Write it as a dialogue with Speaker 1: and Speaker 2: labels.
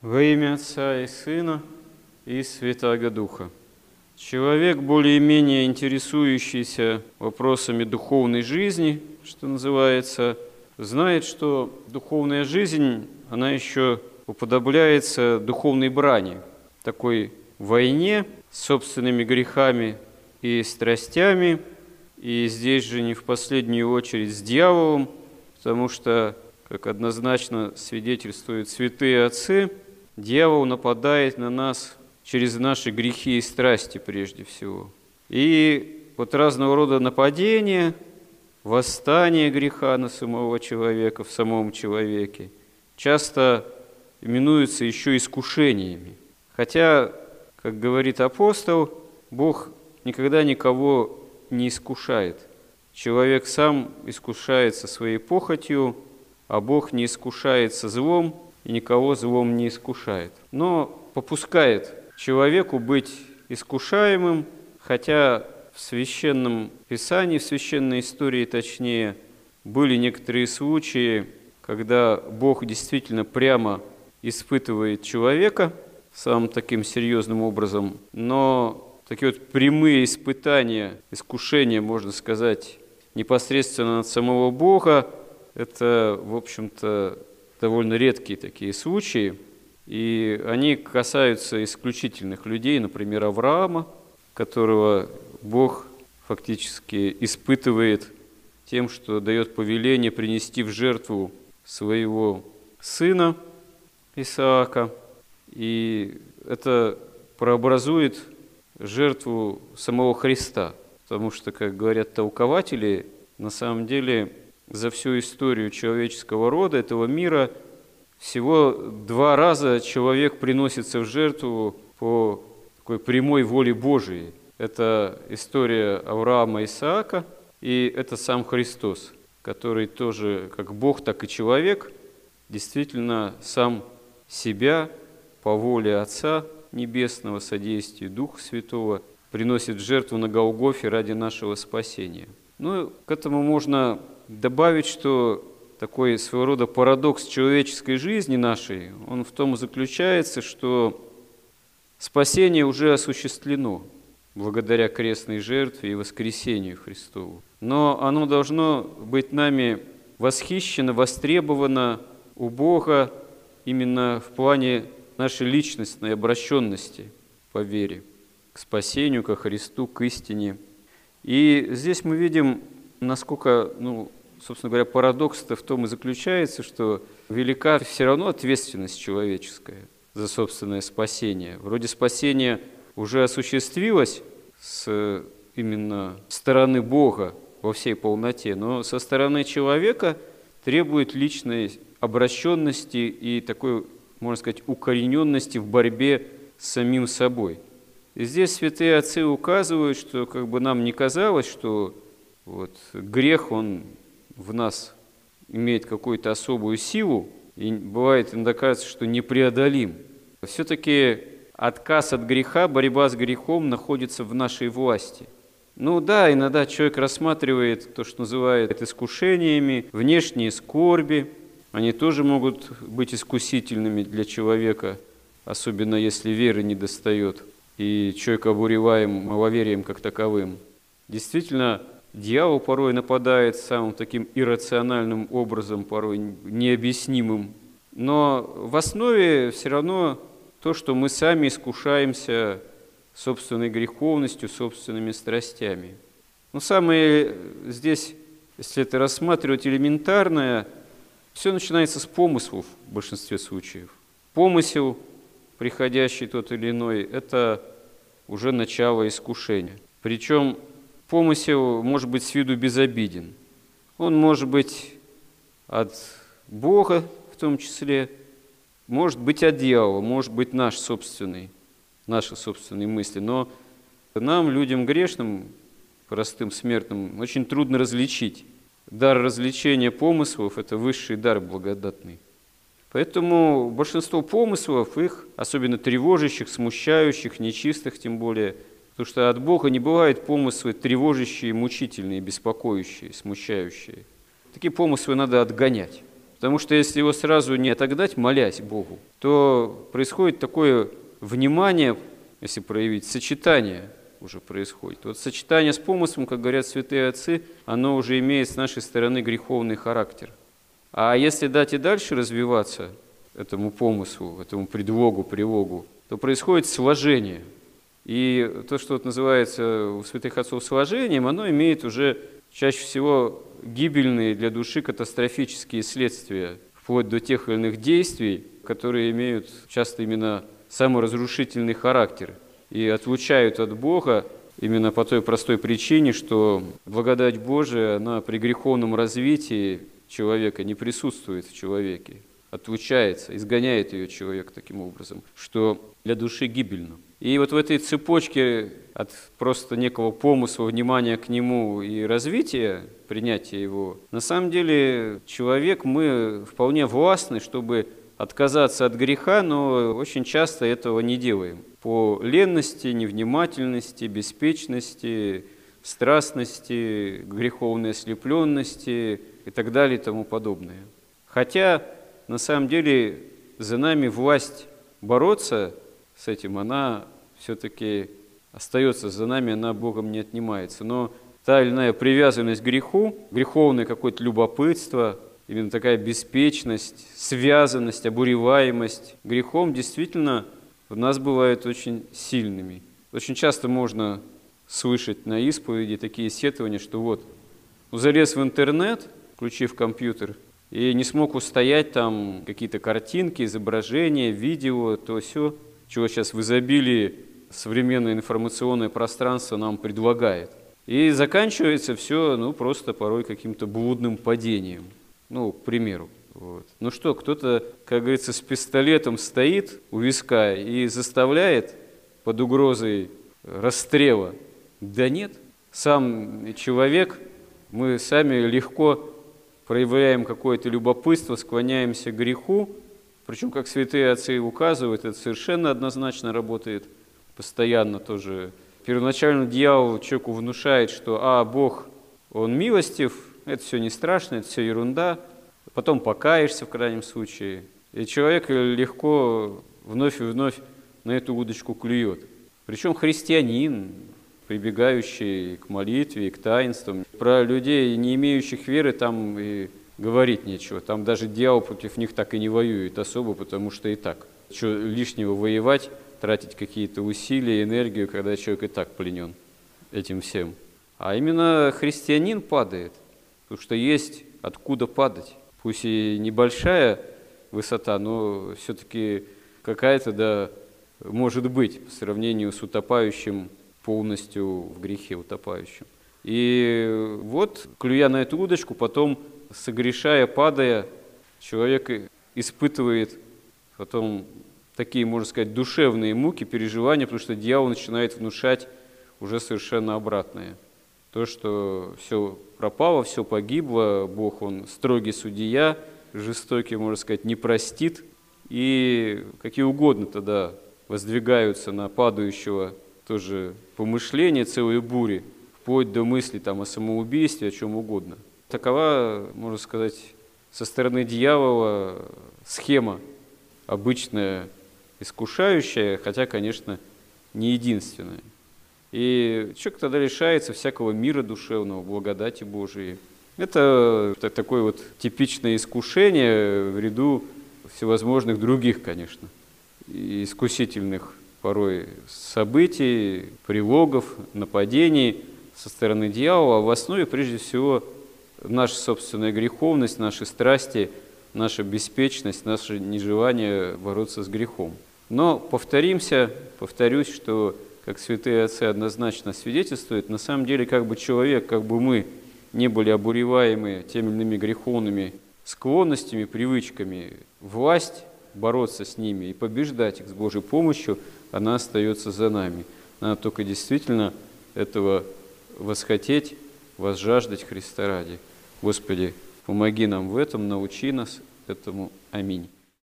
Speaker 1: Во имя Отца и Сына и Святаго Духа. Человек, более-менее интересующийся вопросами духовной жизни, что называется, знает, что духовная жизнь, она еще уподобляется духовной брани, такой войне с собственными грехами и страстями, и здесь же не в последнюю очередь с дьяволом, потому что, как однозначно свидетельствуют святые отцы, дьявол нападает на нас через наши грехи и страсти прежде всего. И вот разного рода нападения, восстание греха на самого человека, в самом человеке, часто именуются еще искушениями. Хотя, как говорит апостол, Бог никогда никого не искушает. Человек сам искушается своей похотью, а Бог не искушается злом и никого злом не искушает. Но попускает человеку быть искушаемым, хотя в священном писании, в священной истории точнее, были некоторые случаи, когда Бог действительно прямо испытывает человека самым таким серьезным образом, но такие вот прямые испытания, искушения, можно сказать, непосредственно от самого Бога, это, в общем-то, довольно редкие такие случаи – и они касаются исключительных людей, например, Авраама, которого Бог фактически испытывает тем, что дает повеление принести в жертву своего сына Исаака. И это прообразует жертву самого Христа. Потому что, как говорят толкователи, на самом деле за всю историю человеческого рода, этого мира – всего два раза человек приносится в жертву по такой прямой воле Божией. Это история Авраама и Исаака, и это сам Христос, который тоже, как Бог, так и человек, действительно сам себя по воле Отца Небесного, содействию Духа Святого, приносит жертву на Голгофе ради нашего спасения. Ну, к этому можно добавить, что такой своего рода парадокс человеческой жизни нашей, он в том заключается, что спасение уже осуществлено благодаря крестной жертве и воскресению Христову. Но оно должно быть нами восхищено, востребовано у Бога именно в плане нашей личностной обращенности по вере, к спасению, ко Христу, к истине. И здесь мы видим, насколько ну, собственно говоря, парадокс-то в том и заключается, что велика все равно ответственность человеческая за собственное спасение. Вроде спасение уже осуществилось с именно стороны Бога во всей полноте, но со стороны человека требует личной обращенности и такой, можно сказать, укорененности в борьбе с самим собой. И здесь святые отцы указывают, что как бы нам не казалось, что вот, грех, он в нас имеет какую-то особую силу, и бывает иногда кажется, что непреодолим. Все-таки отказ от греха, борьба с грехом находится в нашей власти. Ну да, иногда человек рассматривает то, что называют искушениями, внешние скорби. Они тоже могут быть искусительными для человека, особенно если веры не достает, и человек обуреваем маловерием как таковым. Действительно, Дьявол порой нападает самым таким иррациональным образом, порой необъяснимым. Но в основе все равно то, что мы сами искушаемся собственной греховностью, собственными страстями. Но самое здесь, если это рассматривать элементарное, все начинается с помыслов в большинстве случаев. Помысел, приходящий тот или иной, это уже начало искушения. Причем помысел может быть с виду безобиден. Он может быть от Бога в том числе, может быть от дьявола, может быть наш собственный, наши собственные мысли. Но нам, людям грешным, простым смертным, очень трудно различить. Дар развлечения помыслов – это высший дар благодатный. Поэтому большинство помыслов, их, особенно тревожащих, смущающих, нечистых тем более – Потому что от Бога не бывают помыслы тревожащие, мучительные, беспокоящие, смущающие. Такие помыслы надо отгонять. Потому что если его сразу не отогнать, молясь Богу, то происходит такое внимание, если проявить, сочетание уже происходит. Вот сочетание с помыслом, как говорят святые отцы, оно уже имеет с нашей стороны греховный характер. А если дать и дальше развиваться этому помыслу, этому предлогу, привогу, то происходит сложение. И то, что вот называется у святых отцов сложением, оно имеет уже чаще всего гибельные для души катастрофические следствия, вплоть до тех или иных действий, которые имеют часто именно саморазрушительный характер и отлучают от Бога именно по той простой причине, что благодать Божия, она при греховном развитии человека не присутствует в человеке, отлучается, изгоняет ее человек таким образом, что для души гибельно. И вот в этой цепочке от просто некого помысла, внимания к нему и развития, принятия его, на самом деле человек, мы вполне властны, чтобы отказаться от греха, но очень часто этого не делаем. По ленности, невнимательности, беспечности, страстности, греховной ослепленности и так далее и тому подобное. Хотя на самом деле за нами власть бороться – с этим, она все-таки остается за нами, она Богом не отнимается. Но та или иная привязанность к греху, греховное какое-то любопытство, именно такая беспечность, связанность, обуреваемость грехом действительно в нас бывают очень сильными. Очень часто можно слышать на исповеди такие сетования, что вот, залез в интернет, включив компьютер, и не смог устоять там какие-то картинки, изображения, видео, то все – чего сейчас в изобилии современное информационное пространство нам предлагает. И заканчивается все, ну, просто порой каким-то блудным падением. Ну, к примеру. Вот. Ну что, кто-то, как говорится, с пистолетом стоит у виска и заставляет под угрозой расстрела? Да нет. Сам человек, мы сами легко проявляем какое-то любопытство, склоняемся к греху, причем, как святые отцы указывают, это совершенно однозначно работает постоянно тоже. Первоначально дьявол человеку внушает, что «а, Бог, Он милостив, это все не страшно, это все ерунда», потом покаешься в крайнем случае, и человек легко вновь и вновь на эту удочку клюет. Причем христианин, прибегающий к молитве и к таинствам. Про людей, не имеющих веры, там и говорить нечего. Там даже дьявол против них так и не воюет особо, потому что и так. Что лишнего воевать, тратить какие-то усилия, энергию, когда человек и так пленен этим всем. А именно христианин падает, потому что есть откуда падать. Пусть и небольшая высота, но все-таки какая-то, да, может быть по сравнению с утопающим полностью в грехе утопающим. И вот, клюя на эту удочку, потом согрешая, падая, человек испытывает потом такие, можно сказать, душевные муки, переживания, потому что дьявол начинает внушать уже совершенно обратное. То, что все пропало, все погибло, Бог, Он строгий судья, жестокий, можно сказать, не простит, и какие угодно тогда воздвигаются на падающего тоже помышления, целые бури, вплоть до мысли там, о самоубийстве, о чем угодно – Такова, можно сказать, со стороны дьявола схема обычная, искушающая, хотя, конечно, не единственная. И человек тогда лишается всякого мира душевного, благодати Божией. Это такое вот типичное искушение в ряду всевозможных других, конечно, искусительных порой событий, прилогов, нападений со стороны дьявола, а в основе прежде всего наша собственная греховность, наши страсти, наша беспечность, наше нежелание бороться с грехом. Но повторимся, повторюсь, что, как святые отцы однозначно свидетельствуют, на самом деле как бы человек, как бы мы не были обуреваемы теми или иными греховными склонностями, привычками, власть бороться с ними и побеждать их с Божьей помощью, она остается за нами. Надо только действительно этого восхотеть, возжаждать Христа ради. Господи, помоги нам в этом, научи нас этому. Аминь.